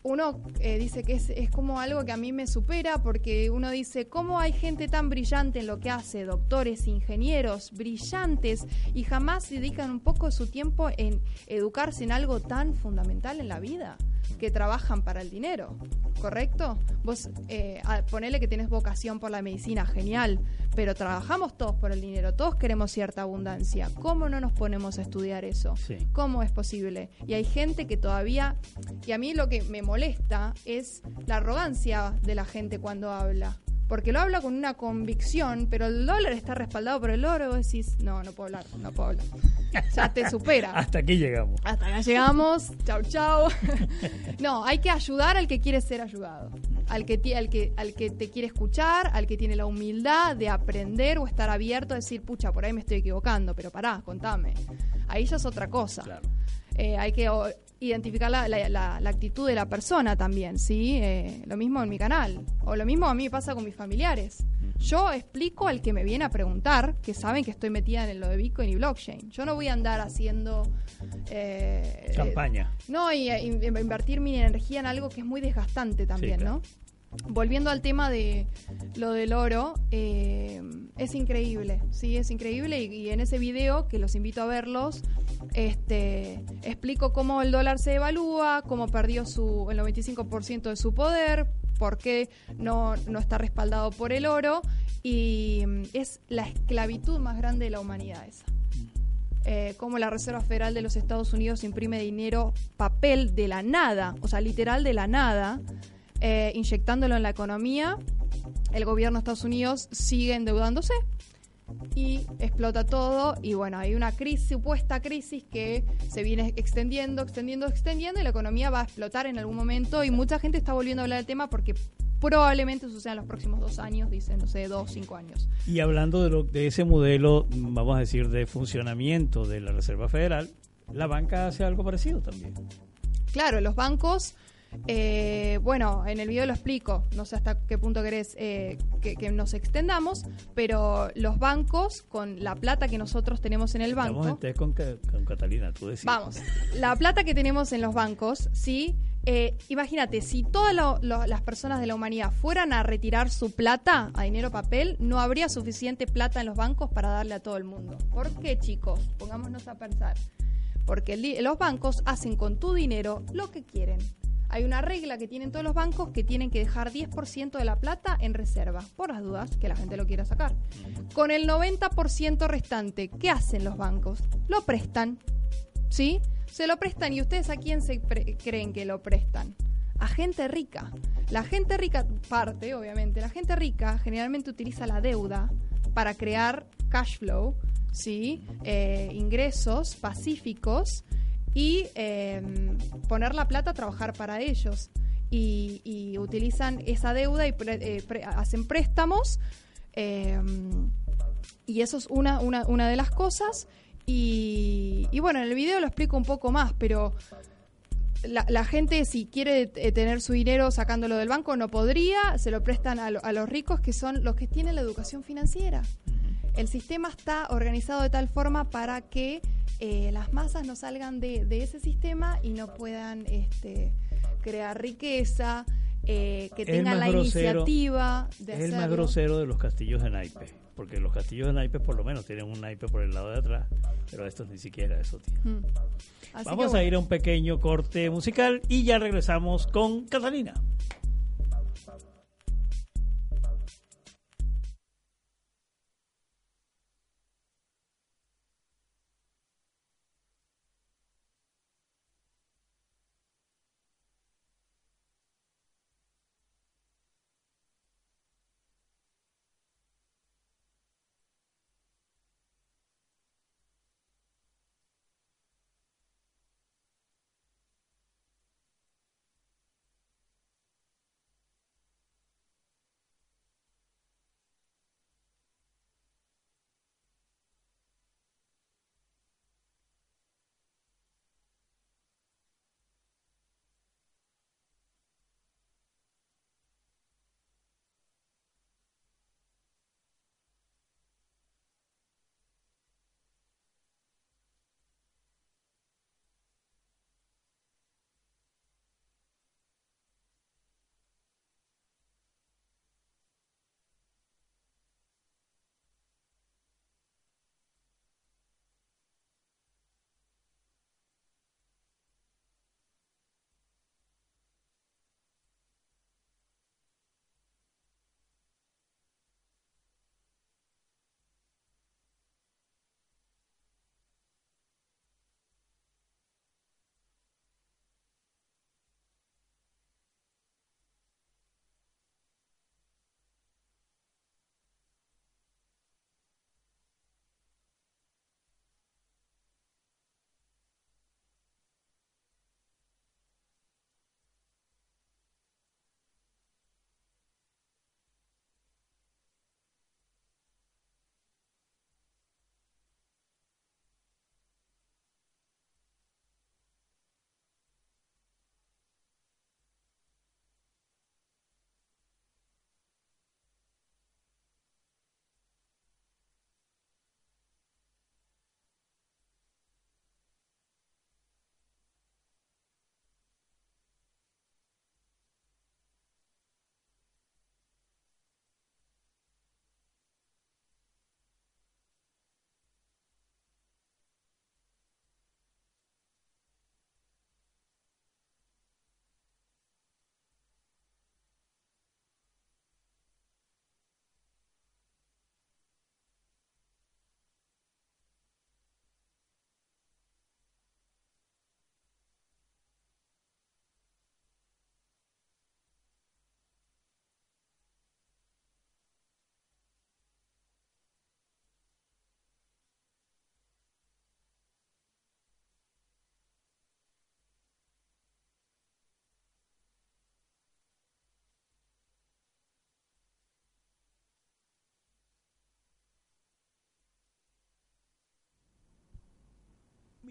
uno eh, dice que es, es como algo que a mí me supera porque uno dice, ¿cómo hay gente tan brillante en lo que hace? Doctores, ingenieros, brillantes y jamás dedican un poco de su tiempo en educarse en algo tan fundamental en la vida, que trabajan para el dinero, ¿correcto? Vos eh, ponele que tenés vocación por la medicina, genial, pero trabajamos todos por el dinero, todos queremos cierta abundancia. ¿Cómo no nos ponemos a estudiar eso? Sí. ¿Cómo es posible? Y hay gente que todavía, y a mí lo que me molesta es la arrogancia de la gente cuando habla. Porque lo habla con una convicción, pero el dólar está respaldado por el oro, y vos decís, no, no puedo hablar, no puedo hablar. Ya te supera. Hasta aquí llegamos. Hasta acá llegamos. Chau, chau. No, hay que ayudar al que quiere ser ayudado. Al que, al, que, al que te quiere escuchar, al que tiene la humildad de aprender o estar abierto a decir, pucha, por ahí me estoy equivocando, pero pará, contame. Ahí ya es otra cosa. Claro. Eh, hay que identificar la, la- la- la actitud de la persona también, ¿sí? Eh, lo mismo en mi canal. O lo mismo a mí me pasa con mis familiares. Yo explico al que me viene a preguntar, que saben que estoy metida en lo de Bitcoin y blockchain. Yo no voy a andar haciendo... eh, Campaña. no, y, y- y invertir mi energía en algo que es muy desgastante también, claro. ¿no? Volviendo al tema de lo del oro, eh, es increíble, sí, es increíble. Y, y en ese video, que los invito a verlos, este, explico cómo el dólar se evalúa, cómo perdió su, el 95% de su poder, por qué no, no está respaldado por el oro. Y mm, es la esclavitud más grande de la humanidad esa. Eh, cómo la Reserva Federal de los Estados Unidos imprime dinero, papel de la nada, o sea, literal de la nada, eh, inyectándolo en la economía. El gobierno de Estados Unidos sigue endeudándose y explota todo y bueno, hay una crisis, supuesta crisis que se viene extendiendo, extendiendo, extendiendo y la economía va a explotar en algún momento y mucha gente está volviendo a hablar del tema porque probablemente suceda en los próximos dos años, dicen, no sé, dos, cinco años. Y hablando de, lo, de ese modelo, vamos a decir, de funcionamiento de la Reserva Federal, la banca hace algo parecido también. Claro, los bancos eh, bueno, en el video lo explico, no sé hasta qué punto querés eh, que, nos extendamos, pero los bancos, con la plata que nosotros tenemos en el banco... con, con Catalina, tú decís. Vamos, la plata que tenemos en los bancos, sí... Eh, imagínate, si todas las personas de la humanidad fueran a retirar su plata a dinero papel, no habría suficiente plata en los bancos para darle a todo el mundo. ¿Por qué, chicos? Pongámonos a pensar. Porque los bancos hacen con tu dinero lo que quieren hay una regla que tienen todos los bancos que tienen que dejar 10% de la plata en reserva, por las dudas que la gente lo quiera sacar. Con el 90% restante, ¿qué hacen los bancos? Lo prestan. ¿Sí? Se lo prestan y ustedes a quién se creen que lo prestan? A gente rica. La gente rica, parte obviamente, la gente rica generalmente utiliza la deuda para crear cash flow, ¿sí? Eh, ingresos pacíficos y em, poner la plata a trabajar para ellos. Y, utilizan esa deuda y eh, hacen préstamos. Em, y eso es una, una, una de las cosas. Y, bueno, en el video lo explico un poco más, pero la, gente si quiere eh, tener su dinero sacándolo del banco no podría, se lo prestan a, a, los ricos que son los que tienen la educación financiera. El sistema está organizado de tal forma para que eh, las masas no salgan de, ese sistema y no puedan este, crear riqueza, eh, que tengan la iniciativa de Es el más grosero de los castillos de naipes, porque los castillos de naipes por lo menos tienen un naipe por el lado de atrás, pero estos ni siquiera eso tienen. Mm. Vamos a ir a un pequeño corte musical y ya regresamos con Catalina.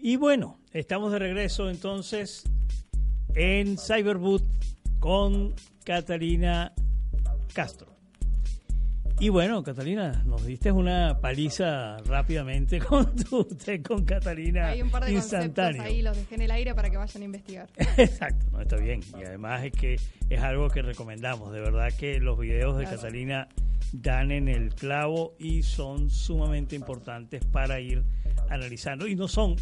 Y bueno, estamos de regreso entonces en Cyberboot con Catalina Castro. Y bueno, Catalina, nos diste una paliza rápidamente con tu con Catalina Hay un par de instantáneo. conceptos ahí, los dejé en el aire para que vayan a investigar. Exacto, no está bien. Y además es que es algo que recomendamos. De verdad que los videos de. Catalina dan en el clavo y son sumamente importantes para ir analizando. Y no son,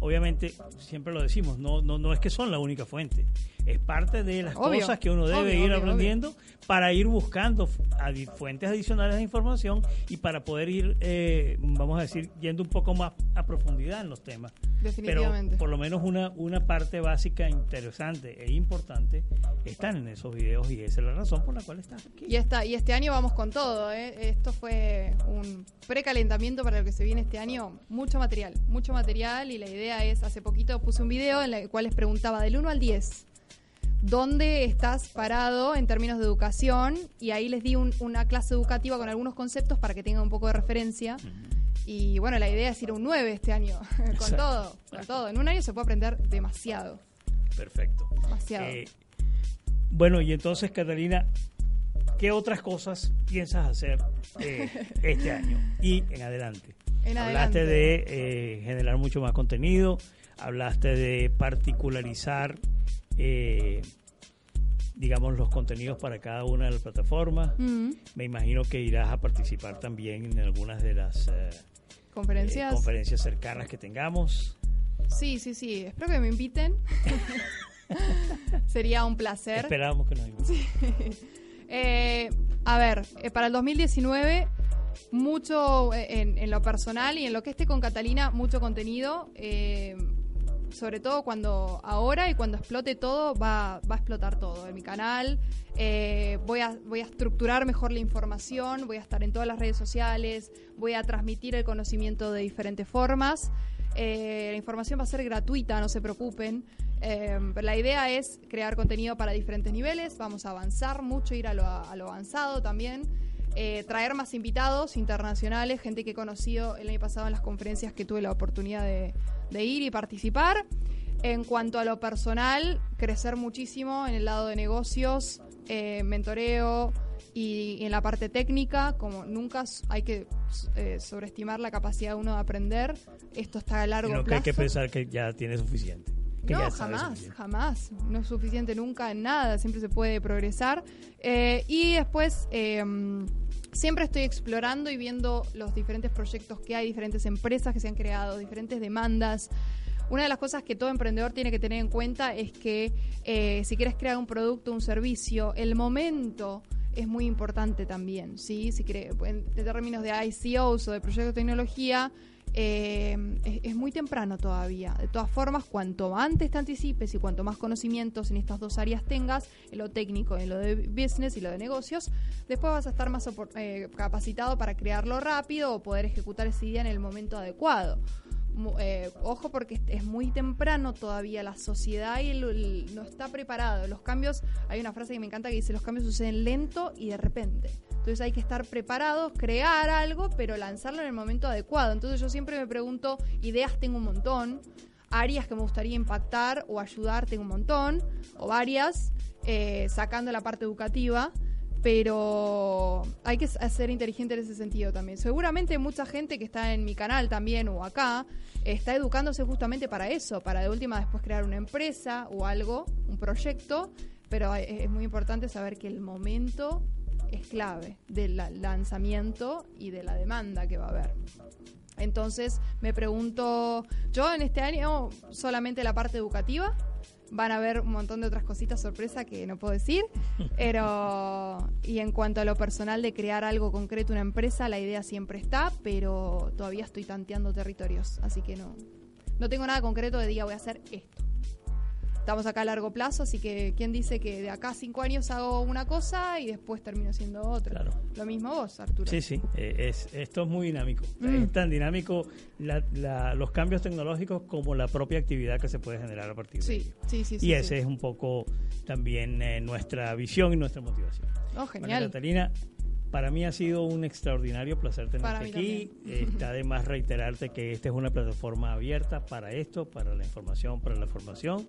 obviamente, siempre lo decimos, no, no, no es que son la única fuente. Es parte de las Obvio, cosas que uno debe obvio, ir obvio, aprendiendo para ir buscando adi- fuentes adicionales de información y para poder ir, eh, vamos a decir, yendo un poco más a profundidad en los temas. Definitivamente. Pero por lo menos una, una parte básica interesante e importante están en esos videos y esa es la razón por la cual estás aquí. Y, esta, y este año vamos con todo. ¿eh? Esto fue un precalentamiento para lo que se viene este año. Mucho material, mucho material. Y la idea es, hace poquito puse un video en el cual les preguntaba del 1 al 10. ¿Dónde estás parado en términos de educación? Y ahí les di un- una clase educativa con algunos conceptos para que tengan un poco de referencia. Y bueno, la idea es ir a un 9 este año, con Exacto. todo, con todo. En un año se puede aprender demasiado, Perfecto. demasiado. Eh, bueno, y entonces, Catalina, ¿qué otras cosas piensas hacer eh, este año y en adelante? En hablaste adelante. de eh, generar mucho más contenido, hablaste de particularizar, eh, digamos, los contenidos para cada una de las plataformas. Mm, Me imagino que irás a participar también en algunas de las eh, Conferencias. conferencias cercanas que tengamos. Sí, sí, sí. Espero que me inviten. Sería un placer. Esperamos que nos inviten. Eh, a ver, eh, para el 2019, mucho eh, en, en lo personal y en lo que esté con Catalina, mucho contenido. eh, sobre todo cuando ahora y cuando explote todo, va, va a explotar todo en mi canal. Eh, voy, a, voy a estructurar mejor la información, voy a estar en todas las redes sociales, voy a transmitir el conocimiento de diferentes formas. Eh, la información va a ser gratuita, no se preocupen. Eh, la idea es crear contenido para diferentes niveles. Vamos a avanzar mucho, ir a lo, a lo avanzado también. Eh, traer más invitados internacionales, gente que he conocido el año pasado en las conferencias que tuve la oportunidad de, de ir y participar. En cuanto a lo personal, crecer muchísimo en el lado de negocios, eh, mentoreo y, en la parte técnica, como nunca hay que eh, sobreestimar la capacidad de uno de aprender. Esto está a largo Sino que plazo. hay que pensar que ya tiene suficiente. que No, ya jamás, jamás. No es suficiente nunca en nada, siempre se puede progresar. Eh, y después, eh, siempre estoy explorando y viendo los diferentes proyectos que hay, diferentes empresas que se han creado, diferentes demandas. Una de las cosas que todo emprendedor tiene que tener en cuenta es que eh, si quieres crear un producto, un servicio, el momento es muy importante también, ¿sí? Si cre- en términos de ICOs o de proyectos de tecnología, eh, es, muy temprano todavía. De todas formas, cuanto antes te anticipes y cuanto más conocimientos en estas dos áreas tengas, en lo técnico, en lo de business y lo de negocios, después vas a estar más eh, capacitado para crearlo rápido o poder ejecutar esa idea en el momento adecuado. Eh, ojo porque es- muy temprano todavía la sociedad y el- no está preparado. Los cambios, hay una frase que me encanta que dice, los cambios suceden lento y de repente. Entonces hay que estar preparados, crear algo, pero lanzarlo en el momento adecuado. Entonces yo siempre me pregunto, ideas tengo un montón, áreas que me gustaría impactar o ayudar tengo un montón, o varias, eh, sacando la parte educativa pero hay que ser inteligente en ese sentido también. Seguramente mucha gente que está en mi canal también o acá está educándose justamente para eso, para de última después crear una empresa o algo, un proyecto, pero es es muy importante saber que el momento es clave del la- lanzamiento y de la demanda que va a haber. Entonces me pregunto, yo en este año solamente la parte educativa, van a ver un montón de otras cositas sorpresa que no puedo decir, pero y en cuanto a lo personal de crear algo concreto, una empresa, la idea siempre está, pero todavía estoy tanteando territorios, así que no, no tengo nada concreto de diga voy a hacer esto. Estamos acá a largo plazo, así que ¿quién dice que de acá a cinco años hago una cosa y después termino siendo otra? Claro. Lo mismo vos, Arturo. Sí, sí, eh, es, esto es muy dinámico. Mm. Es tan dinámico la- la- los cambios tecnológicos como la propia actividad que se puede generar a partir de Sí, ello. sí, sí. sí, y sí. ese es un poco también eh, nuestra visión y nuestra motivación. Oh, Bueno, genial. Catalina, Para mí ha sido un extraordinario placer tenerte aquí. Está de más reiterarte que esta es una plataforma abierta para esto, para la información, para la formación.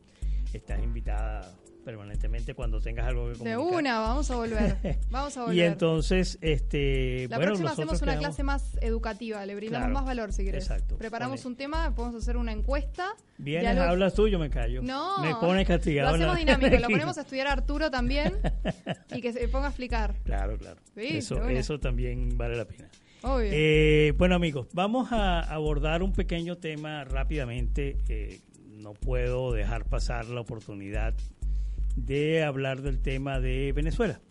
Estás invitada permanentemente cuando tengas algo que De comunicar. una, vamos a volver. Vamos a volver. Y entonces, este, la bueno, próxima hacemos una quedamos- clase más educativa, le brindamos Claro, más valor si querés. exacto. Preparamos un tema, podemos hacer una encuesta. Vienes, hablas tú, yo me callo. No, Me pones castigado. Lo la- hacemos dinámico, lo ponemos a estudiar a Arturo también y que se ponga a explicar. Claro, claro. Sí, eso, de eso también vale la pena. Obvio. Eh, bueno amigos, vamos a abordar un pequeño tema rápidamente. Eh, no puedo dejar pasar la oportunidad de hablar del tema de Venezuela.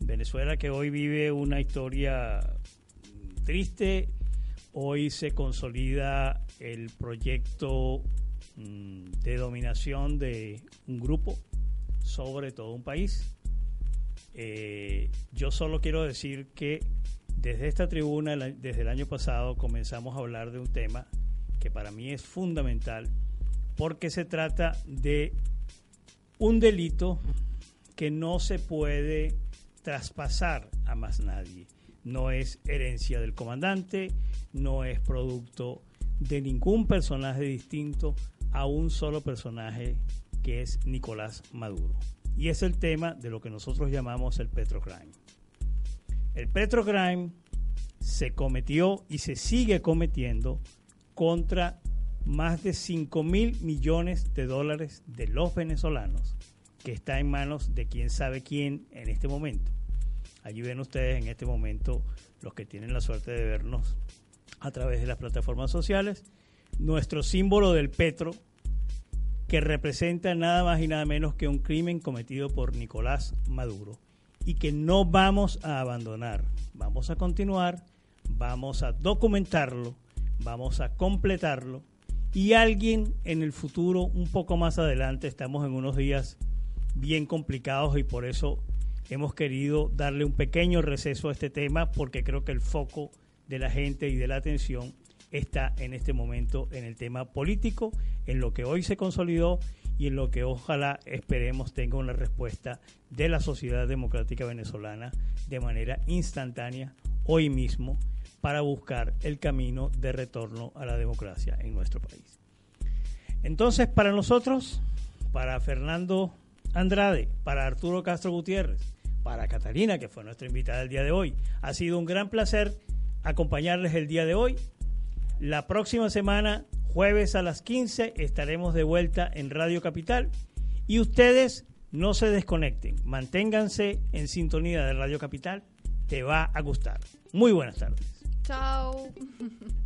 Venezuela que hoy vive una historia triste. Hoy se consolida el proyecto mm, de dominación de un grupo sobre todo un país. Eh, yo solo quiero decir que desde esta tribuna, desde el año pasado, comenzamos a hablar de un tema que para mí es fundamental porque se trata de un delito que no se puede traspasar a más nadie. No es herencia del comandante, no es producto de ningún personaje distinto a un solo personaje que es Nicolás Maduro. Y es el tema de lo que nosotros llamamos el Petrocrime. El Petrocrime se cometió y se sigue cometiendo contra más de 5 mil millones de dólares de los venezolanos, que está en manos de quién sabe quién en este momento. Allí ven ustedes en este momento los que tienen la suerte de vernos a través de las plataformas sociales, nuestro símbolo del petro, que representa nada más y nada menos que un crimen cometido por Nicolás Maduro y que no vamos a abandonar. Vamos a continuar, vamos a documentarlo, vamos a completarlo y alguien en el futuro, un poco más adelante, estamos en unos días bien complicados y por eso hemos querido darle un pequeño receso a este tema porque creo que el foco de la gente y de la atención está en este momento en el tema político, en lo que hoy se consolidó y en lo que ojalá esperemos tenga una respuesta de la sociedad democrática venezolana de manera instantánea hoy mismo para buscar el camino de retorno a la democracia en nuestro país. Entonces, para nosotros, para Fernando Andrade, para Arturo Castro Gutiérrez, para Catalina, que fue nuestra invitada el día de hoy, ha sido un gran placer acompañarles el día de hoy. La próxima semana, jueves a las 15, estaremos de vuelta en Radio Capital y ustedes no se desconecten, manténganse en sintonía de Radio Capital, te va a gustar. Muy buenas tardes. Chao.